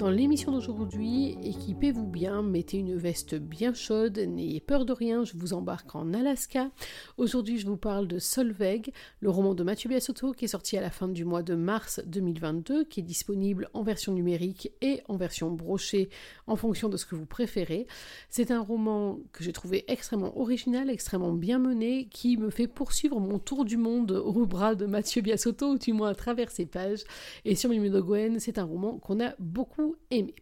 Dans l'émission d'aujourd'hui, équipez-vous bien, mettez une veste bien chaude, n'ayez peur de rien, je vous embarque en Alaska. Aujourd'hui, je vous parle de Solveig, le roman de Mathieu Biasotto qui est sorti à la fin du mois de mars 2022, qui est disponible en version numérique et en version brochée en fonction de ce que vous préférez. C'est un roman que j'ai trouvé extrêmement original, extrêmement bien mené, qui me fait poursuivre mon tour du monde au bras de Mathieu Biasotto, ou du moins à travers ses pages. Et sur Mimi de Gwen, c'est un roman qu'on a beaucoup aimé.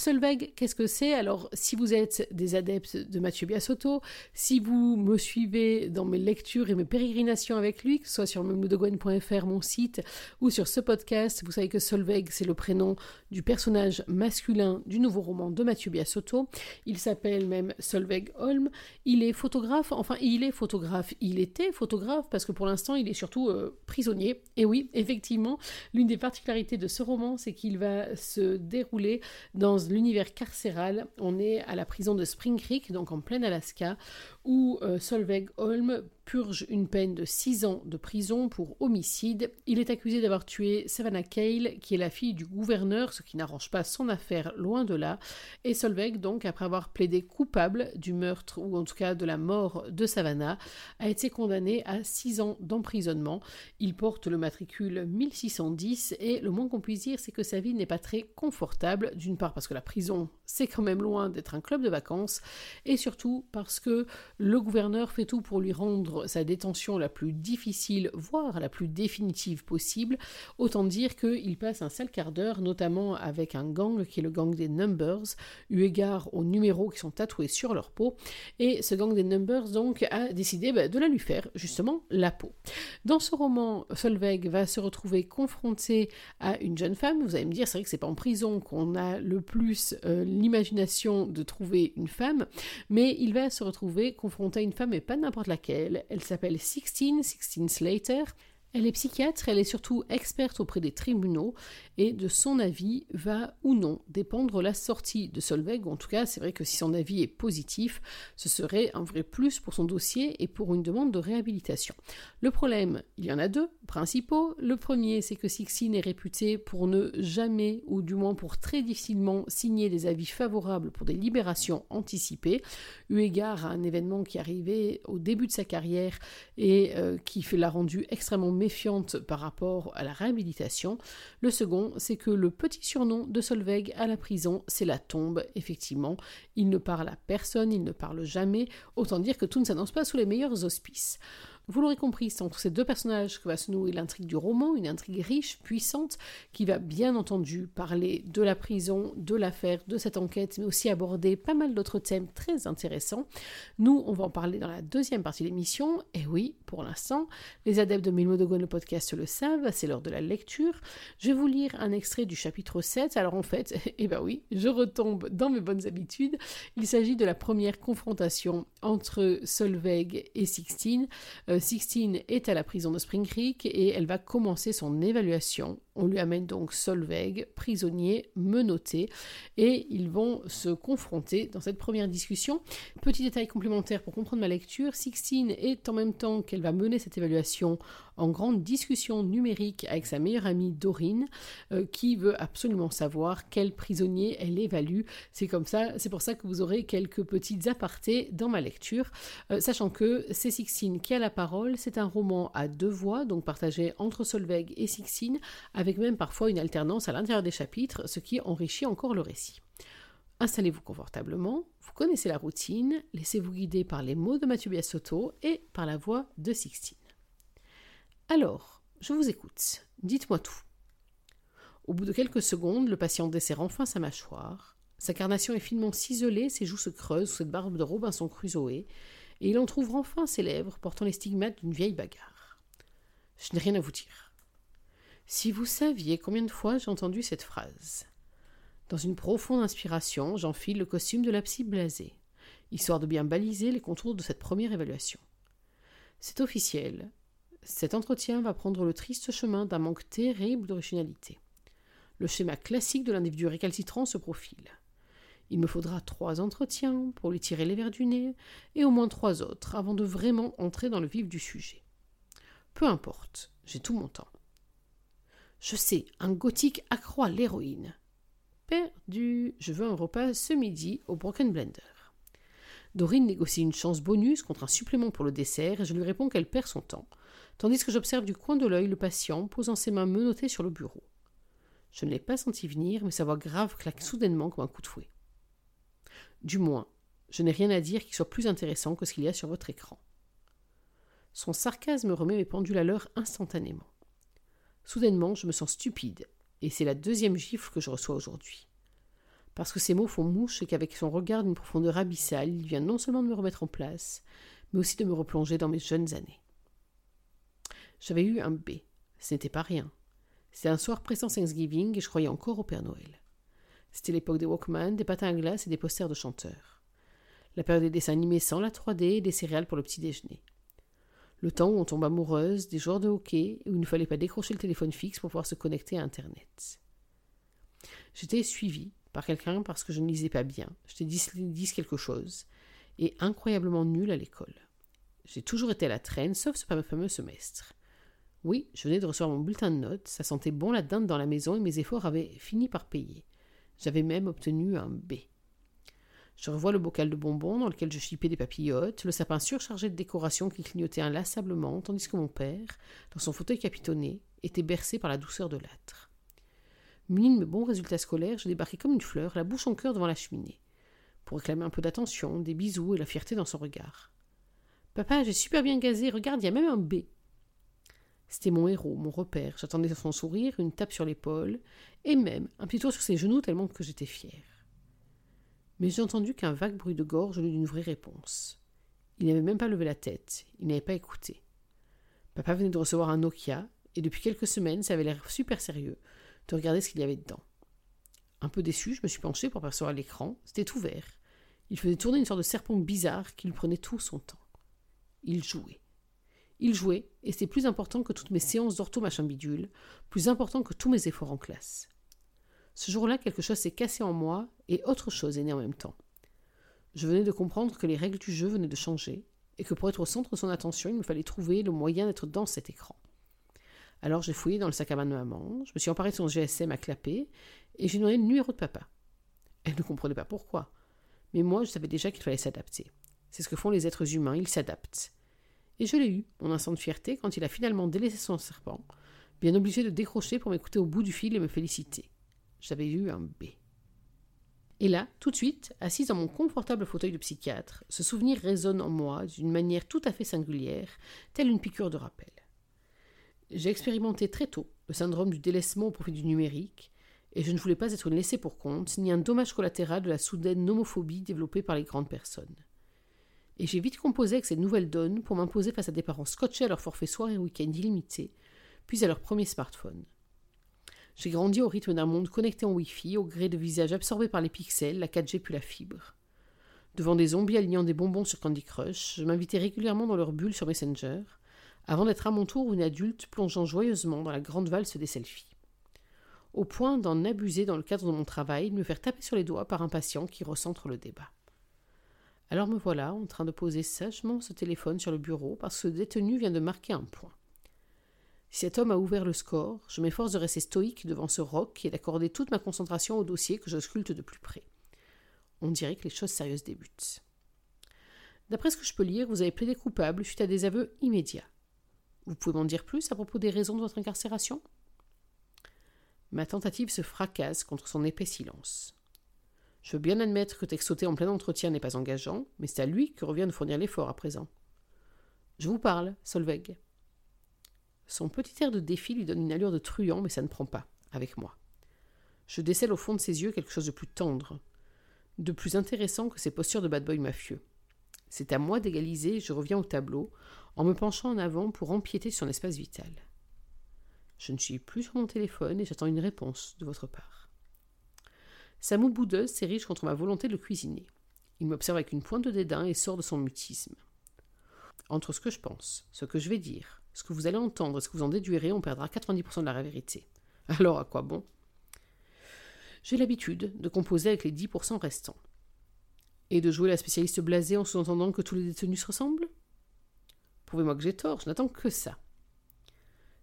Solveig, qu'est-ce que c'est? Alors, si vous êtes des adeptes de Mathieu Biasotto, si vous me suivez dans mes lectures et mes pérégrinations avec lui, que ce soit sur memodogwen.fr, mon site, ou sur ce podcast, vous savez que Solveig, c'est le prénom du personnage masculin du nouveau roman de Mathieu Biasotto. Il s'appelle même Solveig Holm. Il est photographe, enfin, il est photographe. Il était photographe parce que pour l'instant, il est surtout euh, prisonnier. Et oui, effectivement, l'une des particularités de ce roman, c'est qu'il va se dérouler dans l'univers carcéral. On est à la prison de Spring Creek, donc en plein Alaska, où euh, Solveig Holm purge une peine de 6 ans de prison pour homicide. Il est accusé d'avoir tué Savannah Cale, qui est la fille du gouverneur, ce qui n'arrange pas son affaire loin de là. Et Solveig, donc, après avoir plaidé coupable du meurtre, ou en tout cas de la mort de Savannah, a été condamné à 6 ans d'emprisonnement. Il porte le matricule 1610 et le moins qu'on puisse dire, c'est que sa vie n'est pas très confortable, d'une part parce que la prison, c'est quand même loin d'être un club de vacances, et surtout parce que le gouverneur fait tout pour lui rendre sa détention la plus difficile, voire la plus définitive possible, autant dire qu'il passe un sale quart d'heure, notamment avec un gang qui est le gang des Numbers, eu égard aux numéros qui sont tatoués sur leur peau, et ce gang des Numbers donc a décidé bah, de la lui faire, justement, la peau. Dans ce roman, Solveig va se retrouver confronté à une jeune femme, vous allez me dire, c'est vrai que c'est pas en prison qu'on a le plus euh, l'imagination de trouver une femme, mais il va se retrouver confronté à une femme, et pas n'importe laquelle, elle s'appelle Sixteen, Sixteen Slater. Elle est psychiatre, elle est surtout experte auprès des tribunaux et de son avis va ou non dépendre la sortie de Solveig. En tout cas, c'est vrai que si son avis est positif, ce serait un vrai plus pour son dossier et pour une demande de réhabilitation. Le problème, il y en a deux principaux. Le premier, c'est que Sixteen est réputée pour ne jamais, ou du moins pour très difficilement, signer des avis favorables pour des libérations anticipées, eu égard à un événement qui arrivait au début de sa carrière et euh, qui l'a rendu extrêmement méfiante par rapport à la réhabilitation. Le second, c'est que le petit surnom de Solveig à la prison, c'est la tombe, effectivement. Il ne parle à personne, il ne parle jamais, autant dire que tout ne s'annonce pas sous les meilleurs auspices. Vous l'aurez compris, c'est entre ces deux personnages que va se nouer l'intrigue du roman, une intrigue riche, puissante, qui va bien entendu parler de la prison, de l'affaire, de cette enquête, mais aussi aborder pas mal d'autres thèmes très intéressants. Nous, on va en parler dans la deuxième partie de l'émission, et oui, pour l'instant, les adeptes de Milmo le podcast le savent, c'est l'heure de la lecture. Je vais vous lire un extrait du chapitre 7, alors en fait, eh ben oui, je retombe dans mes bonnes habitudes. Il s'agit de la première confrontation entre Solveig et Sixtine. Euh, Sixtine est à la prison de Spring Creek et elle va commencer son évaluation. On lui amène donc Solveig, prisonnier, menotté, et ils vont se confronter dans cette première discussion. Petit détail complémentaire pour comprendre ma lecture, Sixtine est en même temps qu'elle va mener cette évaluation en grande discussion numérique avec sa meilleure amie Dorine, euh, qui veut absolument savoir quel prisonnier elle évalue. C'est comme ça, c'est pour ça que vous aurez quelques petites apartés dans ma lecture, euh, sachant que c'est Sixtine qui a la parole. C'est un roman à deux voix, donc partagé entre Solveig et Sixtine, avec même parfois une alternance à l'intérieur des chapitres, ce qui enrichit encore le récit. Installez-vous confortablement, vous connaissez la routine, laissez-vous guider par les mots de Mathieu Biasotto et par la voix de Sixtine. Alors, je vous écoute. Dites-moi tout. Au bout de quelques secondes, le patient desserre enfin sa mâchoire. Sa carnation est finement ciselée, ses joues se creusent sous cette barbe de Robinson Crusoe, et il entr'ouvre enfin ses lèvres portant les stigmates d'une vieille bagarre. Je n'ai rien à vous dire. Si vous saviez combien de fois j'ai entendu cette phrase. Dans une profonde inspiration, j'enfile le costume de la psy blasée, histoire de bien baliser les contours de cette première évaluation. C'est officiel, cet entretien va prendre le triste chemin d'un manque terrible d'originalité. Le schéma classique de l'individu récalcitrant se profile. Il me faudra trois entretiens pour lui tirer les verres du nez, et au moins trois autres avant de vraiment entrer dans le vif du sujet. Peu importe, j'ai tout mon temps. Je sais, un gothique accroît l'héroïne. Perdu. Je veux un repas ce midi au Broken Blender. Dorine négocie une chance bonus contre un supplément pour le dessert et je lui réponds qu'elle perd son temps, tandis que j'observe du coin de l'œil le patient posant ses mains menottées sur le bureau. Je ne l'ai pas senti venir, mais sa voix grave claque soudainement comme un coup de fouet. Du moins, je n'ai rien à dire qui soit plus intéressant que ce qu'il y a sur votre écran. Son sarcasme remet mes pendules à l'heure instantanément. Soudainement, je me sens stupide, et c'est la deuxième gifle que je reçois aujourd'hui. Parce que ces mots font mouche et qu'avec son regard d'une profondeur abyssale, il vient non seulement de me remettre en place, mais aussi de me replonger dans mes jeunes années. J'avais eu un B. Ce n'était pas rien. C'était un soir pressant Thanksgiving et je croyais encore au Père Noël. C'était l'époque des Walkman, des patins à glace et des posters de chanteurs. La période des dessins animés sans la 3D et des céréales pour le petit déjeuner. Le temps où on tombe amoureuse, des joueurs de hockey, où il ne fallait pas décrocher le téléphone fixe pour pouvoir se connecter à Internet. J'étais suivie par quelqu'un parce que je ne lisais pas bien, j'étais dis quelque chose, et incroyablement nulle à l'école. J'ai toujours été à la traîne, sauf ce fameux semestre. Oui, je venais de recevoir mon bulletin de notes, ça sentait bon la dinde dans la maison et mes efforts avaient fini par payer. J'avais même obtenu un B. Je revois le bocal de bonbons dans lequel je chipais des papillotes, le sapin surchargé de décorations qui clignotait inlassablement, tandis que mon père, dans son fauteuil capitonné, était bercé par la douceur de l'âtre. Muni de mes bons résultats scolaires, je débarquais comme une fleur, la bouche en cœur devant la cheminée, pour réclamer un peu d'attention, des bisous et la fierté dans son regard. Papa, j'ai super bien gazé, regarde, il y a même un B. C'était mon héros, mon repère. J'attendais son sourire, une tape sur l'épaule, et même un petit tour sur ses genoux tellement que j'étais fière. Mais j'ai entendu qu'un vague bruit de gorge venait d'une vraie réponse. Il n'avait même pas levé la tête, il n'avait pas écouté. Papa venait de recevoir un Nokia, et depuis quelques semaines, ça avait l'air super sérieux de regarder ce qu'il y avait dedans. Un peu déçu, je me suis penché pour apercevoir l'écran. C'était ouvert. Il faisait tourner une sorte de serpent bizarre qui lui prenait tout son temps. Il jouait. Il jouait, et c'était plus important que toutes mes séances d'ortho machin bidule, plus important que tous mes efforts en classe. Ce jour-là, quelque chose s'est cassé en moi, et autre chose est née en même temps. Je venais de comprendre que les règles du jeu venaient de changer, et que pour être au centre de son attention, il me fallait trouver le moyen d'être dans cet écran. Alors j'ai fouillé dans le sac à main de maman, je me suis emparé de son GSM à clapper, et j'ai donné le numéro de papa. Elle ne comprenait pas pourquoi, mais moi je savais déjà qu'il fallait s'adapter. C'est ce que font les êtres humains, ils s'adaptent. Et je l'ai eu, mon instant de fierté, quand il a finalement délaissé son serpent, bien obligé de décrocher pour m'écouter au bout du fil et me féliciter. J'avais eu un B. Et là, tout de suite, assise dans mon confortable fauteuil de psychiatre, ce souvenir résonne en moi d'une manière tout à fait singulière, telle une piqûre de rappel. J'ai expérimenté très tôt le syndrome du délaissement au profit du numérique, et je ne voulais pas être une laissée pour compte, ni un dommage collatéral de la soudaine homophobie développée par les grandes personnes et j'ai vite composé avec cette nouvelle donne pour m'imposer face à des parents scotchés à leur forfait soir et week-end illimité, puis à leur premier smartphone. J'ai grandi au rythme d'un monde connecté en Wi-Fi, au gré de visages absorbés par les pixels, la 4G puis la fibre. Devant des zombies alignant des bonbons sur Candy Crush, je m'invitais régulièrement dans leur bulle sur Messenger, avant d'être à mon tour une adulte plongeant joyeusement dans la grande valse des selfies. Au point d'en abuser dans le cadre de mon travail, de me faire taper sur les doigts par un patient qui recentre le débat. Alors me voilà en train de poser sagement ce téléphone sur le bureau parce que ce détenu vient de marquer un point. Si cet homme a ouvert le score, je m'efforce de rester stoïque devant ce roc et d'accorder toute ma concentration au dossier que je de plus près. On dirait que les choses sérieuses débutent. D'après ce que je peux lire, vous avez plaidé coupable suite à des aveux immédiats. Vous pouvez m'en dire plus à propos des raisons de votre incarcération? Ma tentative se fracasse contre son épais silence. Je veux bien admettre que textoter en plein entretien n'est pas engageant, mais c'est à lui que revient de fournir l'effort à présent. Je vous parle, Solveig. Son petit air de défi lui donne une allure de truand, mais ça ne prend pas, avec moi. Je décèle au fond de ses yeux quelque chose de plus tendre, de plus intéressant que ses postures de bad boy mafieux. C'est à moi d'égaliser, je reviens au tableau, en me penchant en avant pour empiéter sur son espace vital. Je ne suis plus sur mon téléphone et j'attends une réponse de votre part. Sa moue boudeuse s'érige contre ma volonté de cuisiner. Il m'observe avec une pointe de dédain et sort de son mutisme. Entre ce que je pense, ce que je vais dire, ce que vous allez entendre et ce que vous en déduirez, on perdra 90% de la vérité. Alors à quoi bon? J'ai l'habitude de composer avec les 10% restants. Et de jouer la spécialiste blasée en sous-entendant que tous les détenus se ressemblent? Prouvez-moi que j'ai tort, je n'attends que ça.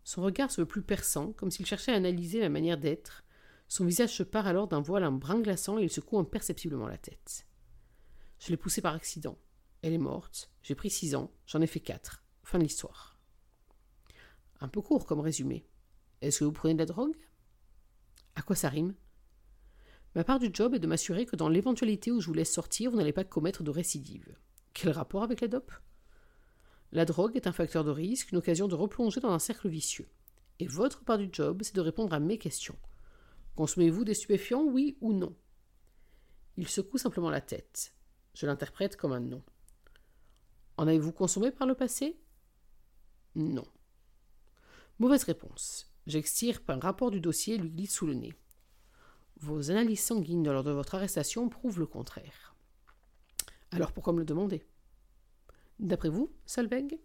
Son regard se veut plus perçant, comme s'il cherchait à analyser ma manière d'être. Son visage se part alors d'un voile un brin glaçant et il secoue imperceptiblement la tête. Je l'ai poussée par accident. Elle est morte. J'ai pris six ans. J'en ai fait quatre. Fin de l'histoire. Un peu court comme résumé. Est-ce que vous prenez de la drogue? À quoi ça rime? Ma part du job est de m'assurer que dans l'éventualité où je vous laisse sortir, vous n'allez pas commettre de récidive. Quel rapport avec la dope? La drogue est un facteur de risque, une occasion de replonger dans un cercle vicieux. Et votre part du job, c'est de répondre à mes questions. Consommez-vous des stupéfiants, oui ou non? Il secoue simplement la tête. Je l'interprète comme un non. En avez-vous consommé par le passé? Non. Mauvaise réponse. J'extirpe un rapport du dossier et lui glisse sous le nez. Vos analyses sanguines lors de votre arrestation prouvent le contraire. Alors pourquoi me le demander? D'après vous, Salveg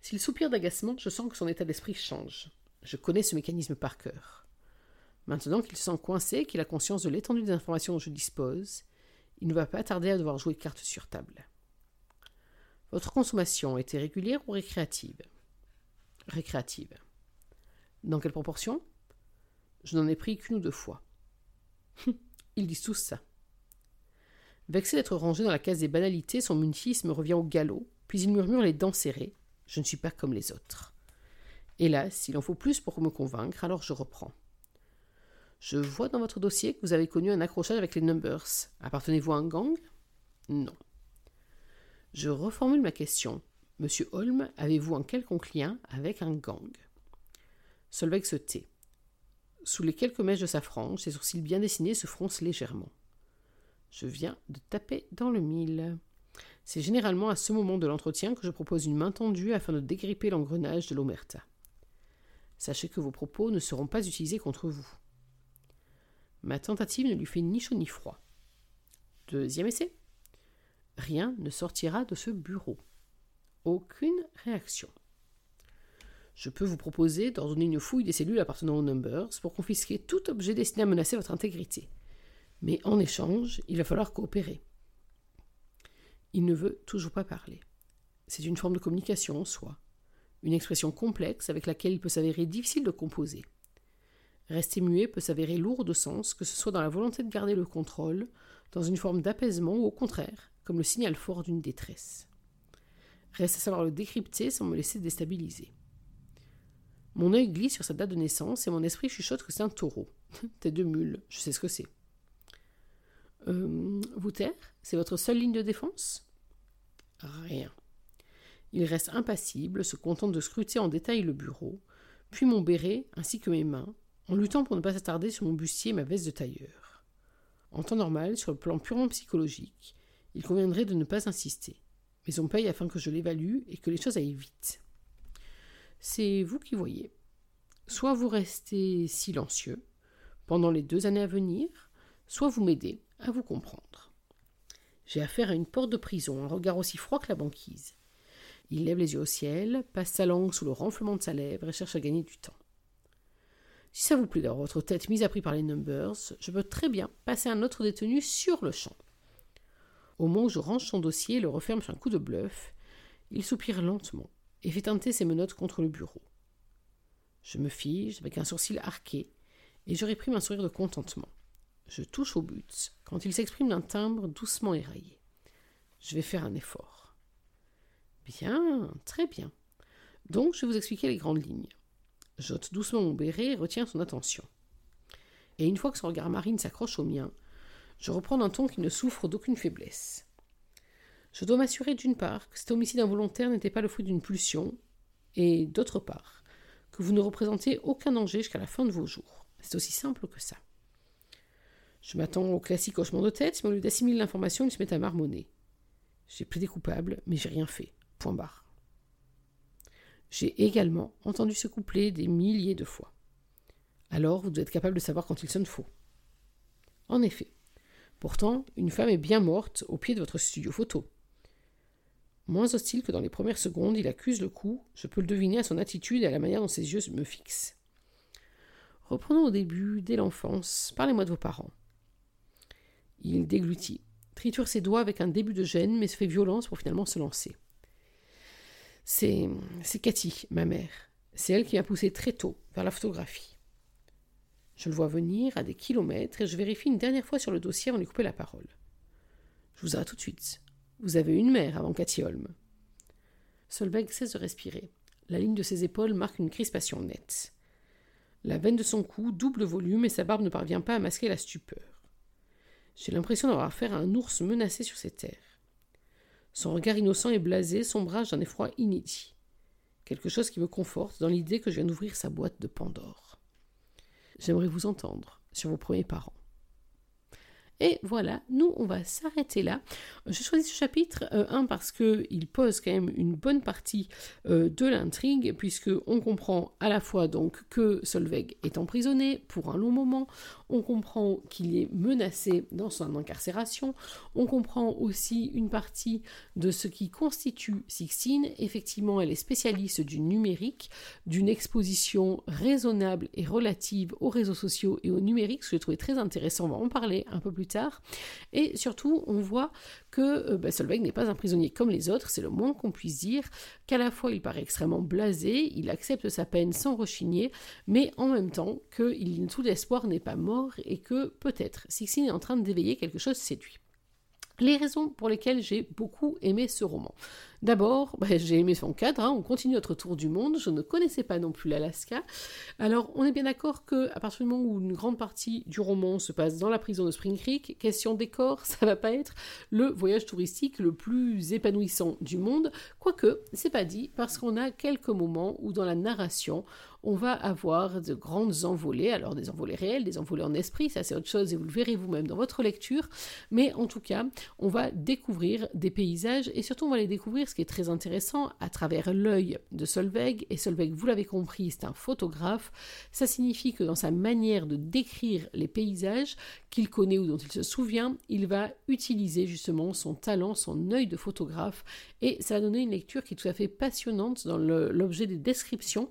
S'il soupire d'agacement, je sens que son état d'esprit change. Je connais ce mécanisme par cœur. Maintenant qu'il se sent coincé, qu'il a conscience de l'étendue des informations dont je dispose, il ne va pas tarder à devoir jouer carte sur table. Votre consommation était régulière ou récréative? Récréative. Dans quelle proportion? Je n'en ai pris qu'une ou deux fois. Ils disent tous ça. Vexé d'être rangé dans la case des banalités, son mutisme revient au galop, puis il murmure les dents serrées. Je ne suis pas comme les autres. Hélas, il en faut plus pour me convaincre, alors je reprends. Je vois dans votre dossier que vous avez connu un accrochage avec les Numbers. Appartenez-vous à un gang? Non. Je reformule ma question. Monsieur Holm, avez-vous un quelconque lien avec un gang? Solveig se tait. Sous les quelques mèches de sa frange, ses sourcils bien dessinés se froncent légèrement. Je viens de taper dans le mille. C'est généralement à ce moment de l'entretien que je propose une main tendue afin de dégripper l'engrenage de l'omerta. Sachez que vos propos ne seront pas utilisés contre vous. Ma tentative ne lui fait ni chaud ni froid. Deuxième essai? Rien ne sortira de ce bureau. Aucune réaction. Je peux vous proposer d'ordonner une fouille des cellules appartenant aux Numbers pour confisquer tout objet destiné à menacer votre intégrité. Mais en échange, il va falloir coopérer. Il ne veut toujours pas parler. C'est une forme de communication en soi, une expression complexe avec laquelle il peut s'avérer difficile de composer. Rester muet peut s'avérer lourd de sens, que ce soit dans la volonté de garder le contrôle, dans une forme d'apaisement ou au contraire, comme le signal fort d'une détresse. Reste à savoir le décrypter sans me laisser déstabiliser. Mon œil glisse sur sa date de naissance et mon esprit chuchote que c'est un taureau. Tête de mule, je sais ce que c'est. Euh, vous taire C'est votre seule ligne de défense? Rien. Il reste impassible, se contente de scruter en détail le bureau, puis mon béret ainsi que mes mains, en luttant pour ne pas s'attarder sur mon bustier et ma veste de tailleur. En temps normal, sur le plan purement psychologique, il conviendrait de ne pas insister, mais on paye afin que je l'évalue et que les choses aillent vite. C'est vous qui voyez. Soit vous restez silencieux pendant les deux années à venir, soit vous m'aidez à vous comprendre. J'ai affaire à une porte de prison, un regard aussi froid que la banquise. Il lève les yeux au ciel, passe sa langue sous le renflement de sa lèvre et cherche à gagner du temps. Si ça vous plaît d'avoir votre tête mise à prix par les numbers, je peux très bien passer un autre détenu sur le champ. Au moment où je range son dossier et le referme sur un coup de bluff, il soupire lentement et fait teinter ses menottes contre le bureau. Je me fige avec un sourcil arqué et je réprime un sourire de contentement. Je touche au but quand il s'exprime d'un timbre doucement éraillé. Je vais faire un effort. Bien, très bien. Donc je vais vous expliquer les grandes lignes j'ôte doucement mon béret et retiens son attention. Et une fois que son regard marine s'accroche au mien, je reprends un ton qui ne souffre d'aucune faiblesse. Je dois m'assurer d'une part que cet homicide involontaire n'était pas le fruit d'une pulsion, et d'autre part que vous ne représentez aucun danger jusqu'à la fin de vos jours. C'est aussi simple que ça. Je m'attends au classique hochement de tête, mais au lieu d'assimiler l'information, il se met à marmonner. J'ai plaidé coupable, mais j'ai rien fait. Point barre. J'ai également entendu ce couplet des milliers de fois. Alors vous devez être capable de savoir quand il sonne faux. En effet. Pourtant, une femme est bien morte au pied de votre studio photo. Moins hostile que dans les premières secondes, il accuse le coup, je peux le deviner à son attitude et à la manière dont ses yeux me fixent. Reprenons au début, dès l'enfance. Parlez-moi de vos parents. Il déglutit, triture ses doigts avec un début de gêne, mais se fait violence pour finalement se lancer. C'est. c'est Cathy, ma mère. C'est elle qui m'a poussé très tôt vers la photographie. Je le vois venir à des kilomètres et je vérifie une dernière fois sur le dossier avant de lui couper la parole. Je vous arrête tout de suite. Vous avez une mère avant Cathy Holm. Cesse de respirer. La ligne de ses épaules marque une crispation nette. La veine de son cou double volume et sa barbe ne parvient pas à masquer la stupeur. J'ai l'impression d'avoir affaire à un ours menacé sur ses terres. Son regard innocent et blasé sombrage d'un effroi inédit. Quelque chose qui me conforte dans l'idée que je viens d'ouvrir sa boîte de Pandore. J'aimerais vous entendre sur vos premiers parents. Et voilà, nous, on va s'arrêter là. J'ai choisi ce chapitre, euh, un, parce qu'il pose quand même une bonne partie euh, de l'intrigue, puisque on comprend à la fois donc que Solveig est emprisonné pour un long moment, on comprend qu'il est menacé dans son incarcération, on comprend aussi une partie de ce qui constitue Sixtine. Effectivement, elle est spécialiste du numérique, d'une exposition raisonnable et relative aux réseaux sociaux et au numérique, ce que j'ai trouvé très intéressant, on va en parler un peu plus Et surtout, on voit que euh, bah, Solveig n'est pas un prisonnier comme les autres, c'est le moins qu'on puisse dire, qu'à la fois il paraît extrêmement blasé, il accepte sa peine sans rechigner, mais en même temps que tout l'espoir n'est pas mort et que peut-être Sixine est en train d'éveiller quelque chose séduit. Les raisons pour lesquelles j'ai beaucoup aimé ce roman. D'abord, bah, j'ai aimé son cadre, hein. on continue notre tour du monde, je ne connaissais pas non plus l'Alaska. Alors, on est bien d'accord que à partir du moment où une grande partie du roman se passe dans la prison de Spring Creek, question décor, ça va pas être le voyage touristique le plus épanouissant du monde, quoique, c'est pas dit, parce qu'on a quelques moments où dans la narration, on va avoir de grandes envolées, alors des envolées réelles, des envolées en esprit, ça c'est autre chose et vous le verrez vous-même dans votre lecture, mais en tout cas, on va découvrir des paysages et surtout on va les découvrir, ce qui est très intéressant, à travers l'œil de Solveig, et Solveig, vous l'avez compris, c'est un photographe, ça signifie que dans sa manière de décrire les paysages qu'il connaît ou dont il se souvient, il va utiliser justement son talent, son œil de photographe, et ça va donner une lecture qui est tout à fait passionnante dans l'objet des descriptions,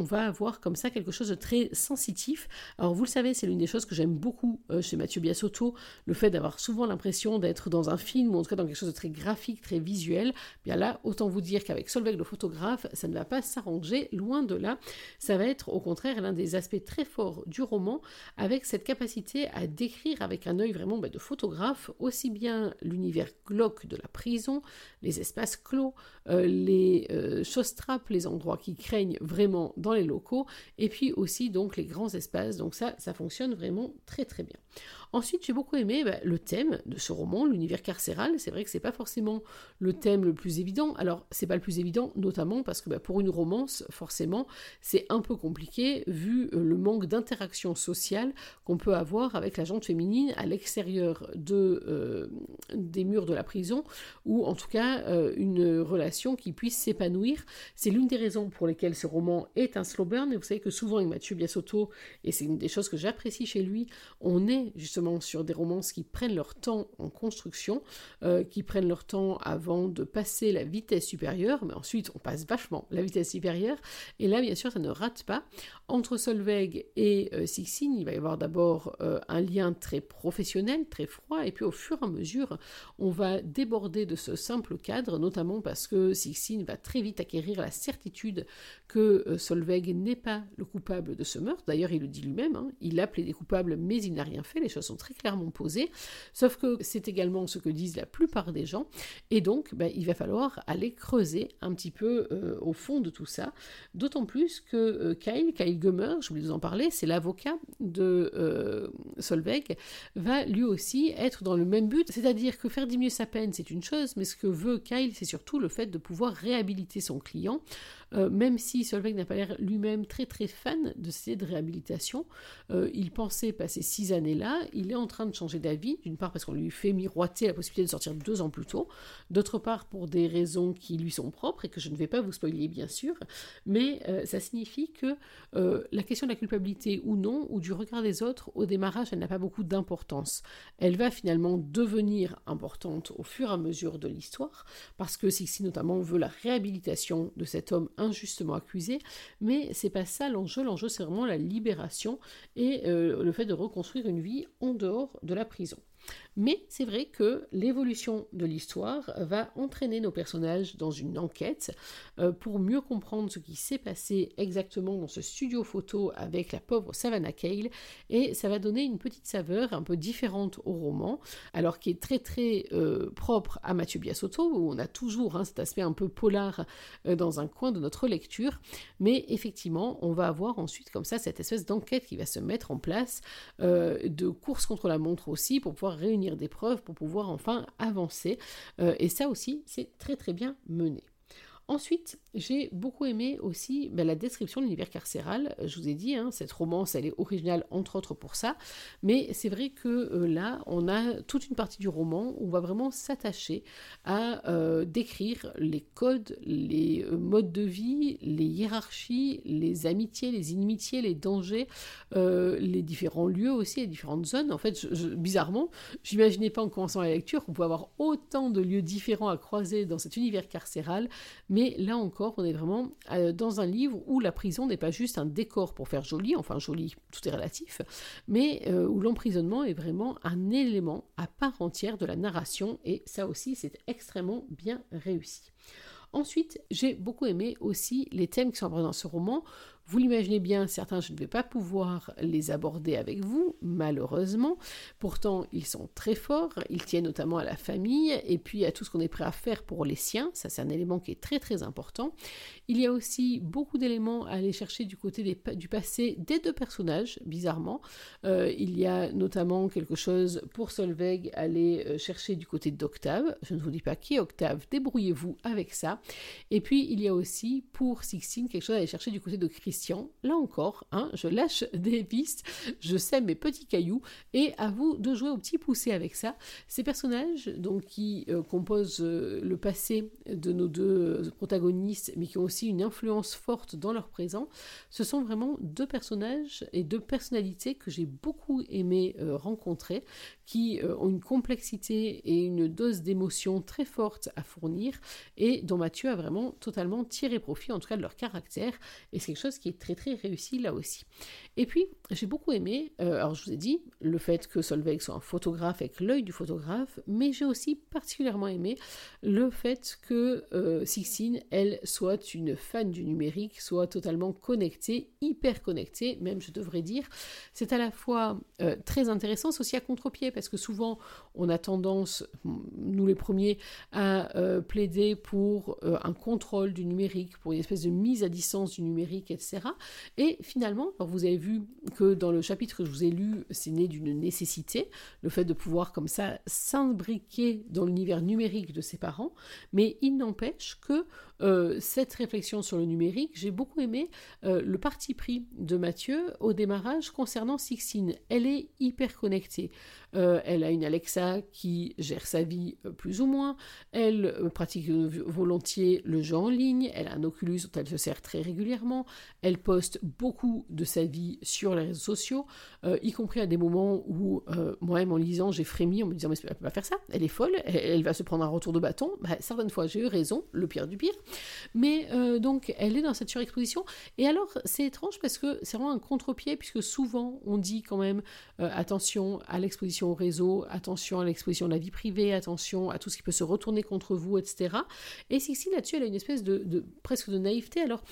puisqu'on va avoir comme ça quelque chose de très sensitif. Alors vous le savez, c'est l'une des choses que j'aime beaucoup euh, chez Mathieu Biasotto, le fait d'avoir souvent l'impression d'être dans un film ou en tout cas dans quelque chose de très graphique, très visuel. Bien là, autant vous dire qu'avec Solveig le photographe, ça ne va pas s'arranger, loin de là. Ça va être au contraire l'un des aspects très forts du roman, avec cette capacité à décrire avec un œil vraiment bah, de photographe aussi bien l'univers glauque de la prison, les espaces clos, euh, les euh, choses trappes, les endroits qui craignent vraiment dans les locaux, et puis aussi donc les grands espaces. Donc ça, ça fonctionne vraiment très très bien. Ensuite, j'ai beaucoup aimé bah, le thème de ce roman, l'univers carcéral. C'est vrai que c'est pas forcément le thème le plus évident. Alors, c'est pas le plus évident, notamment parce que bah, pour une romance, forcément, c'est un peu compliqué vu euh, le manque d'interaction sociale qu'on peut avoir avec la gente féminine à l'extérieur euh, des murs de la prison, ou en tout cas euh, une relation qui puisse s'épanouir. C'est l'une des raisons pour lesquelles ce roman est un slow burn. Et vous savez que souvent avec Mathieu Biasotto, et c'est une des choses que j'apprécie chez lui, on est justement sur des romances qui prennent leur temps en construction, euh, qui prennent leur temps avant de passer la vitesse supérieure, mais ensuite on passe vachement la vitesse supérieure, et là bien sûr ça ne rate pas. Entre Solveig et euh, Sixine, il va y avoir d'abord euh, un lien très professionnel, très froid, et puis au fur et à mesure, on va déborder de ce simple cadre, notamment parce que Sixine va très vite acquérir la certitude que Solveig n'est pas le coupable de ce meurtre. D'ailleurs, il le dit lui-même, hein. il a plaidé coupable, mais il n'a rien fait, les choses très clairement posées, sauf que c'est également ce que disent la plupart des gens, et donc ben, il va falloir aller creuser un petit peu euh, au fond de tout ça, d'autant plus que euh, Kyle, Kyle Gummer, je voulais vous en parler, c'est l'avocat de euh, Solveig, va lui aussi être dans le même but, c'est-à-dire que faire diminuer sa peine, c'est une chose, mais ce que veut Kyle, c'est surtout le fait de pouvoir réhabiliter son client, même si Solveig n'a pas l'air lui-même très très fan de ces de réhabilitation, il pensait passer six années là, il est en train de changer d'avis, d'une part parce qu'on lui fait miroiter la possibilité de sortir deux ans plus tôt, d'autre part pour des raisons qui lui sont propres et que je ne vais pas vous spoiler bien sûr, mais euh, ça signifie que euh, la question de la culpabilité ou non, ou du regard des autres, au démarrage, elle n'a pas beaucoup d'importance. Elle va finalement devenir importante au fur et à mesure de l'histoire, parce que Sixi notamment veut la réhabilitation de cet homme injustement accusé, mais c'est pas ça l'enjeu. L'enjeu, c'est vraiment la libération et euh, le fait de reconstruire une vie en dehors de la prison. Mais c'est vrai que l'évolution de l'histoire va entraîner nos personnages dans une enquête euh, pour mieux comprendre ce qui s'est passé exactement dans ce studio photo avec la pauvre Savannah Cale. Et ça va donner une petite saveur un peu différente au roman, alors qui est très très euh, propre à Mathieu Biasotto où on a toujours hein, cet aspect un peu polar euh, dans un coin de notre lecture, mais effectivement on va avoir ensuite comme ça cette espèce d'enquête qui va se mettre en place, de course contre la montre aussi pour pouvoir réunir des preuves pour pouvoir enfin avancer. Euh, et ça aussi, c'est très très bien mené. Ensuite, j'ai beaucoup aimé aussi ben, la description de l'univers carcéral. Je vous ai dit, hein, cette romance, elle est originale entre autres pour ça. Mais c'est vrai que euh, là, on a toute une partie du roman où on va vraiment s'attacher à euh, décrire les codes, les euh, modes de vie, les hiérarchies, les amitiés, les inimitiés, les dangers, les différents lieux aussi, les différentes zones. En fait, je, bizarrement, j'imaginais pas en commençant la lecture qu'on pouvait avoir autant de lieux différents à croiser dans cet univers carcéral. Mais mais là encore, on est vraiment euh, dans un livre où la prison n'est pas juste un décor pour faire joli, enfin joli, tout est relatif, mais euh, où l'emprisonnement est vraiment un élément à part entière de la narration, et ça aussi, c'est extrêmement bien réussi. Ensuite, j'ai beaucoup aimé aussi les thèmes qui sont abordés dans ce roman, vous l'imaginez bien, certains, je ne vais pas pouvoir les aborder avec vous, malheureusement. Pourtant, ils sont très forts. Ils tiennent notamment à la famille et puis à tout ce qu'on est prêt à faire pour les siens. Ça, c'est un élément qui est très très important. Il y a aussi beaucoup d'éléments à aller chercher du côté du passé des deux personnages, bizarrement. Euh, il y a notamment quelque chose pour Solveig à aller euh, chercher du côté d'Octave. Je ne vous dis pas qui est Octave, débrouillez-vous avec ça. Et puis, il y a aussi pour Sixtine quelque chose à aller chercher du côté de Christine Là encore, hein, je lâche des pistes, je sème mes petits cailloux et à vous de jouer au petit poussé avec ça. Ces personnages donc qui euh, composent le passé de nos deux protagonistes, mais qui ont aussi une influence forte dans leur présent, ce sont vraiment deux personnages et deux personnalités que j'ai beaucoup aimé euh, rencontrer, qui ont une complexité et une dose d'émotion très forte à fournir et dont Mathieu a vraiment totalement tiré profit, en tout cas de leur caractère. Et c'est quelque chose qui est très très réussi là aussi. Et puis, j'ai beaucoup aimé, euh, alors je vous ai dit, le fait que Solveig soit un photographe avec l'œil du photographe, mais j'ai aussi particulièrement aimé le fait que euh, Sixtine, elle, soit une fan du numérique, soit totalement connectée, hyper connectée, même je devrais dire. C'est à la fois euh, très intéressant, c'est aussi à contre-pied, parce que souvent, on a tendance, nous les premiers, à plaider pour un contrôle du numérique, pour une espèce de mise à distance du numérique, etc. Et finalement, vous avez vu que dans le chapitre que je vous ai lu, c'est né d'une nécessité, le fait de pouvoir comme ça s'imbriquer dans l'univers numérique de ses parents, mais il n'empêche que euh, cette réflexion sur le numérique, j'ai beaucoup aimé euh, le parti pris de Mathieu au démarrage concernant Sixtine. Elle est hyper connectée. Euh, elle a une Alexa qui gère sa vie plus ou moins. Elle pratique volontiers le jeu en ligne. Elle a un Oculus dont elle se sert très régulièrement. Elle poste beaucoup de sa vie sur les réseaux sociaux, y compris à des moments où moi-même en lisant, j'ai frémi en me disant mais elle peut pas faire ça. Elle est folle. Elle, va se prendre un retour de bâton. Bah, certaines fois, j'ai eu raison. Le pire du pire. Mais euh, donc, elle est dans cette surexposition. Et alors, c'est étrange parce que c'est vraiment un contre-pied, puisque souvent, on dit quand même euh, attention à l'exposition au réseau, attention à l'exposition de la vie privée, attention à tout ce qui peut se retourner contre vous, etc. Et Sixi, là-dessus, elle a une espèce de, presque de naïveté. Alors,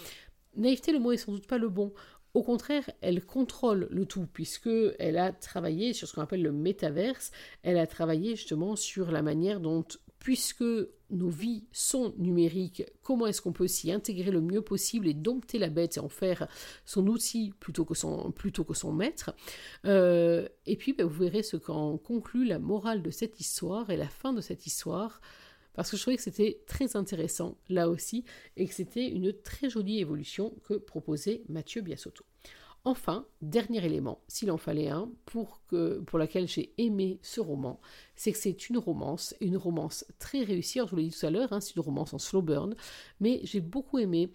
naïveté, le mot est sans doute pas le bon. Au contraire, elle contrôle le tout, puisque elle a travaillé sur ce qu'on appelle le métaverse. Elle a travaillé justement sur la manière dont puisque nos vies sont numériques, comment est-ce qu'on peut s'y intégrer le mieux possible et dompter la bête et en faire son outil plutôt que son, maître. Euh, et puis, ben, vous verrez ce qu'en conclut la morale de cette histoire et la fin de cette histoire, parce que je trouvais que c'était très intéressant là aussi et que c'était une très jolie évolution que proposait Mathieu Biasotto. Enfin, dernier élément, s'il en fallait un, pour, que, pour laquelle j'ai aimé ce roman, c'est que c'est une romance, une romance très réussie. Je vous l'ai dit tout à l'heure, hein, c'est une romance en slow burn, mais j'ai beaucoup aimé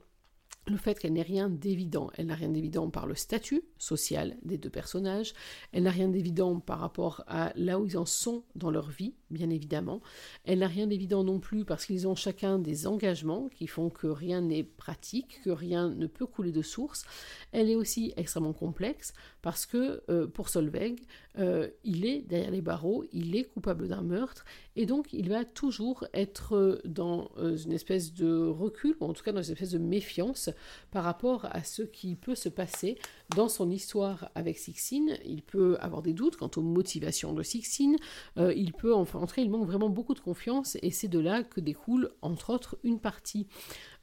le fait qu'elle n'ait rien d'évident. Elle n'a rien d'évident par le statut social des deux personnages, elle n'a rien d'évident par rapport à là où ils en sont dans leur vie, bien évidemment. Elle n'a rien d'évident non plus parce qu'ils ont chacun des engagements qui font que rien n'est pratique, que rien ne peut couler de source. Elle est aussi extrêmement complexe parce que euh, pour Solveig, euh, il est derrière les barreaux, il est coupable d'un meurtre et donc il va toujours être dans euh, une espèce de recul, ou en tout cas dans une espèce de méfiance par rapport à ce qui peut se passer dans son histoire avec Sixine. Il peut avoir des doutes quant aux motivations de Sixine, euh, il peut, enfin, entrer, il manque vraiment beaucoup de confiance, et c'est de là que découle, entre autres, une partie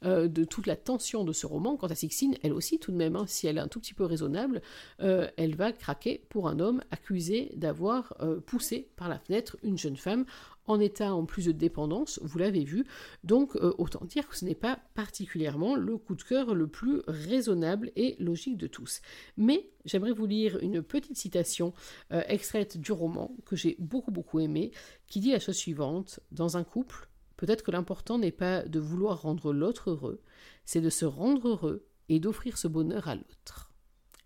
euh, de toute la tension de ce roman. Quant à Sixine, elle aussi, tout de même, hein, si elle est un tout petit peu raisonnable, euh, elle va craquer pour un homme accusé d'avoir poussé par la fenêtre une jeune femme en état en plus de dépendance, vous l'avez vu, donc autant dire que ce n'est pas particulièrement le coup de cœur le plus raisonnable et logique de tous. Mais j'aimerais vous lire une petite citation euh, extraite du roman que j'ai beaucoup beaucoup aimé, qui dit la chose suivante Dans un couple, peut-être que l'important n'est pas de vouloir rendre l'autre heureux, c'est de se rendre heureux et d'offrir ce bonheur à l'autre.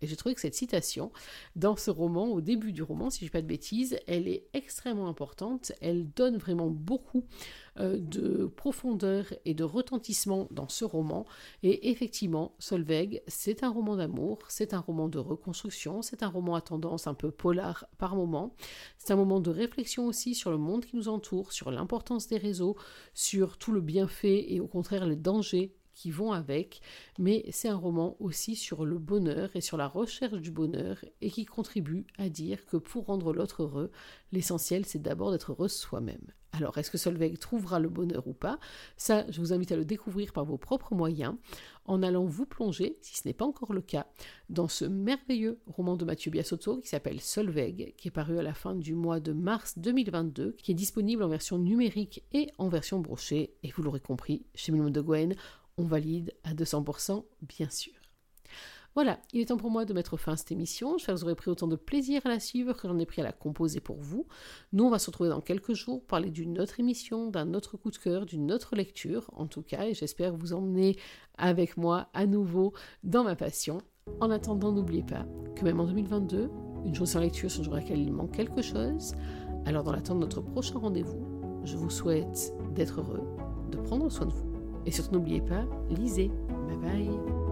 Et j'ai trouvé que cette citation, dans ce roman, au début du roman, si je ne dis pas de bêtises, elle est extrêmement importante. Elle donne vraiment beaucoup euh, de profondeur et de retentissement dans ce roman. Et effectivement, Solveig, c'est un roman d'amour, c'est un roman de reconstruction, c'est un roman à tendance un peu polar par moment. C'est un moment de réflexion aussi sur le monde qui nous entoure, sur l'importance des réseaux, sur tout le bienfait et au contraire les dangers qui vont avec, mais c'est un roman aussi sur le bonheur et sur la recherche du bonheur et qui contribue à dire que pour rendre l'autre heureux, l'essentiel c'est d'abord d'être heureux soi-même. Alors, est-ce que Solveig trouvera le bonheur ou pas? Ça, je vous invite à le découvrir par vos propres moyens, en allant vous plonger, si ce n'est pas encore le cas, dans ce merveilleux roman de Mathieu Biasotto qui s'appelle Solveig, qui est paru à la fin du mois de mars 2022, qui est disponible en version numérique et en version brochée, et vous l'aurez compris, chez Milmond de Gwen, on valide à 200%, bien sûr. Voilà, il est temps pour moi de mettre fin à cette émission. J'espère que vous aurez pris autant de plaisir à la suivre que j'en ai pris à la composer pour vous. Nous, on va se retrouver dans quelques jours, parler d'une autre émission, d'un autre coup de cœur, d'une autre lecture, en tout cas, et j'espère vous emmener avec moi à nouveau dans ma passion. En attendant, n'oubliez pas que même en 2022, une chose sans lecture, c'est un jour à laquelle il manque quelque chose. Alors, dans l'attente de notre prochain rendez-vous, je vous souhaite d'être heureux, de prendre soin de vous et surtout n'oubliez pas, lisez. Bye bye